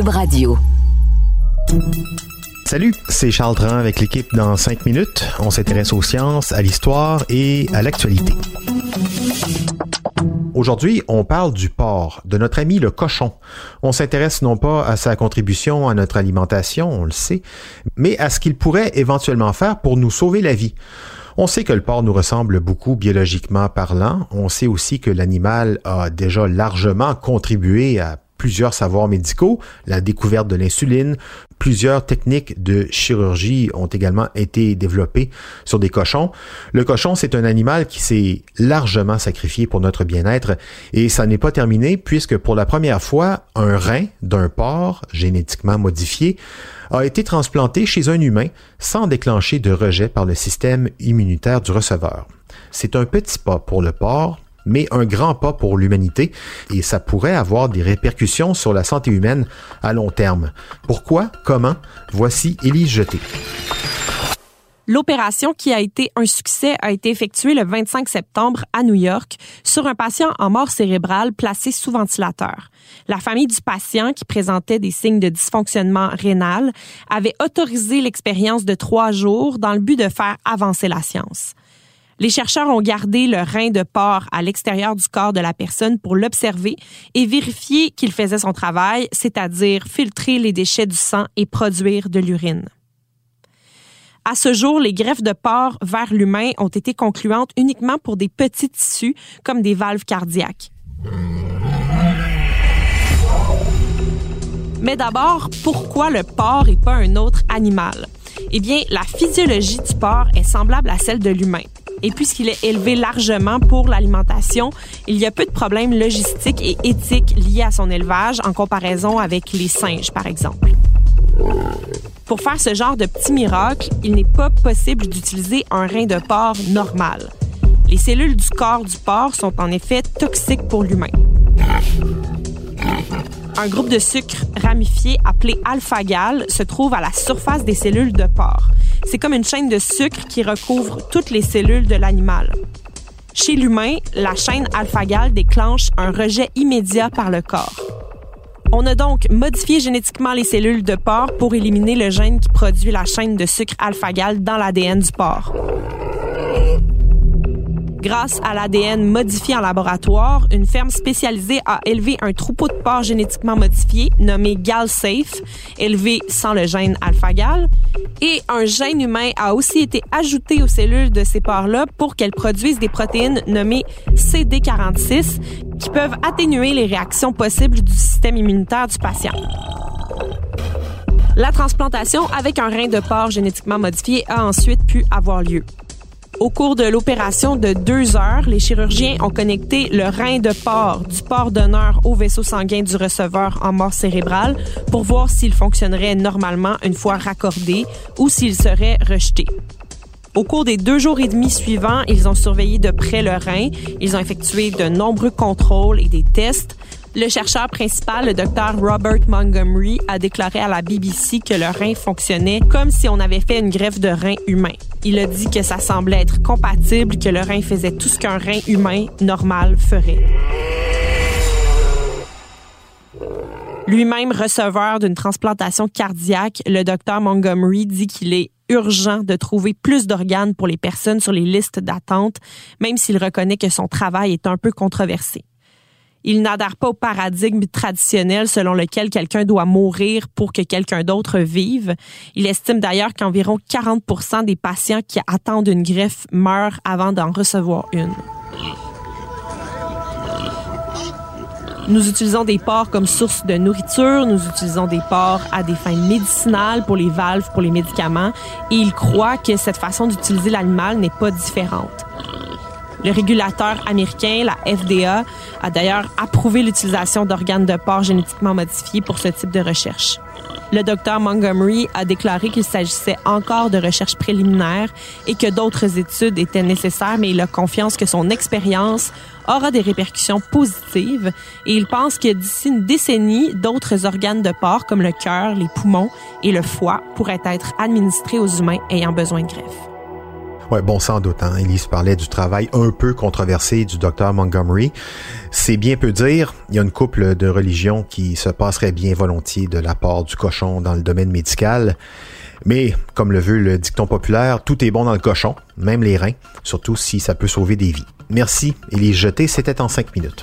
Radio. Salut, c'est Charles Dran avec l'équipe dans 5 minutes. On s'intéresse aux sciences, à l'histoire et à l'actualité. Aujourd'hui, on parle du porc, de notre ami le cochon. On s'intéresse non pas à sa contribution à notre alimentation, on le sait, mais à ce qu'il pourrait éventuellement faire pour nous sauver la vie. On sait que le porc nous ressemble beaucoup biologiquement parlant. On sait aussi que l'animal a déjà largement contribué à plusieurs savoirs médicaux, la découverte de l'insuline, plusieurs techniques de chirurgie ont également été développées sur des cochons. Le cochon, c'est un animal qui s'est largement sacrifié pour notre bien-être et ça n'est pas terminé puisque pour la première fois, un rein d'un porc génétiquement modifié a été transplanté chez un humain sans déclencher de rejet par le système immunitaire du receveur. C'est un petit pas pour le porc, mais un grand pas pour l'humanité et ça pourrait avoir des répercussions sur la santé humaine à long terme. Pourquoi? Comment? Voici Élise Jeté. L'opération qui a été un succès a été effectuée le 25 septembre à New York sur un patient en mort cérébrale placé sous ventilateur. La famille du patient, qui présentait des signes de dysfonctionnement rénal, avait autorisé l'expérience de trois jours dans le but de faire avancer la science. Les chercheurs ont gardé le rein de porc à l'extérieur du corps de la personne pour l'observer et vérifier qu'il faisait son travail, c'est-à-dire filtrer les déchets du sang et produire de l'urine. À ce jour, les greffes de porc vers l'humain ont été concluantes uniquement pour des petits tissus comme des valves cardiaques. Mais d'abord, pourquoi le porc et pas un autre animal? Eh bien, la physiologie du porc est semblable à celle de l'humain. Et puisqu'il est élevé largement pour l'alimentation, il y a peu de problèmes logistiques et éthiques liés à son élevage en comparaison avec les singes, par exemple. Pour faire ce genre de petit miracle, il n'est pas possible d'utiliser un rein de porc normal. Les cellules du corps du porc sont en effet toxiques pour l'humain. Un groupe de sucre ramifié appelé alpha-gal se trouve à la surface des cellules de porc. C'est comme une chaîne de sucre qui recouvre toutes les cellules de l'animal. Chez l'humain, la chaîne alpha-gal déclenche un rejet immédiat par le corps. On a donc modifié génétiquement les cellules de porc pour éliminer le gène qui produit la chaîne de sucre alpha-gal dans l'ADN du porc. Grâce à l'ADN modifié en laboratoire, une ferme spécialisée a élevé un troupeau de porcs génétiquement modifié nommé GalSafe, élevé sans le gène alpha-gal. Et un gène humain a aussi été ajouté aux cellules de ces porcs-là pour qu'elles produisent des protéines nommées CD46 qui peuvent atténuer les réactions possibles du système immunitaire du patient. La transplantation avec un rein de porc génétiquement modifié a ensuite pu avoir lieu. Au cours de l'opération de deux heures, les chirurgiens ont connecté le rein de porc du porc d'honneur au vaisseau sanguin du receveur en mort cérébrale pour voir s'il fonctionnerait normalement une fois raccordé ou s'il serait rejeté. Au cours des deux jours et demi suivants, ils ont surveillé de près le rein. Ils ont effectué de nombreux contrôles et des tests. Le chercheur principal, le docteur Robert Montgomery, a déclaré à la BBC que le rein fonctionnait comme si on avait fait une greffe de rein humain. Il a dit que ça semblait être compatible, que le rein faisait tout ce qu'un rein humain normal ferait. Lui-même receveur d'une transplantation cardiaque, le docteur Montgomery dit qu'il est urgent de trouver plus d'organes pour les personnes sur les listes d'attente, même s'il reconnaît que son travail est un peu controversé. Il n'adhère pas au paradigme traditionnel selon lequel quelqu'un doit mourir pour que quelqu'un d'autre vive. Il estime d'ailleurs qu'environ 40% des patients qui attendent une greffe meurent avant d'en recevoir une. Nous utilisons des porcs comme source de nourriture, nous utilisons des porcs à des fins médicinales pour les valves, pour les médicaments, et il croit que cette façon d'utiliser l'animal n'est pas différente. Le régulateur américain, la FDA, a d'ailleurs approuvé l'utilisation d'organes de porc génétiquement modifiés pour ce type de recherche. Le docteur Montgomery a déclaré qu'il s'agissait encore de recherches préliminaires et que d'autres études étaient nécessaires, mais il a confiance que son expérience aura des répercussions positives et il pense que d'ici une décennie, d'autres organes de porc comme le cœur, les poumons et le foie pourraient être administrés aux humains ayant besoin de greffe. Ouais, bon, sans doute. Hein. Elise parlait du travail un peu controversé du docteur Montgomery. C'est bien peu dire. Il y a une couple de religions qui se passerait bien volontiers de l'apport du cochon dans le domaine médical. Mais, comme le veut le dicton populaire, tout est bon dans le cochon, même les reins, surtout si ça peut sauver des vies. Merci, Élise Jeté, c'était en cinq minutes.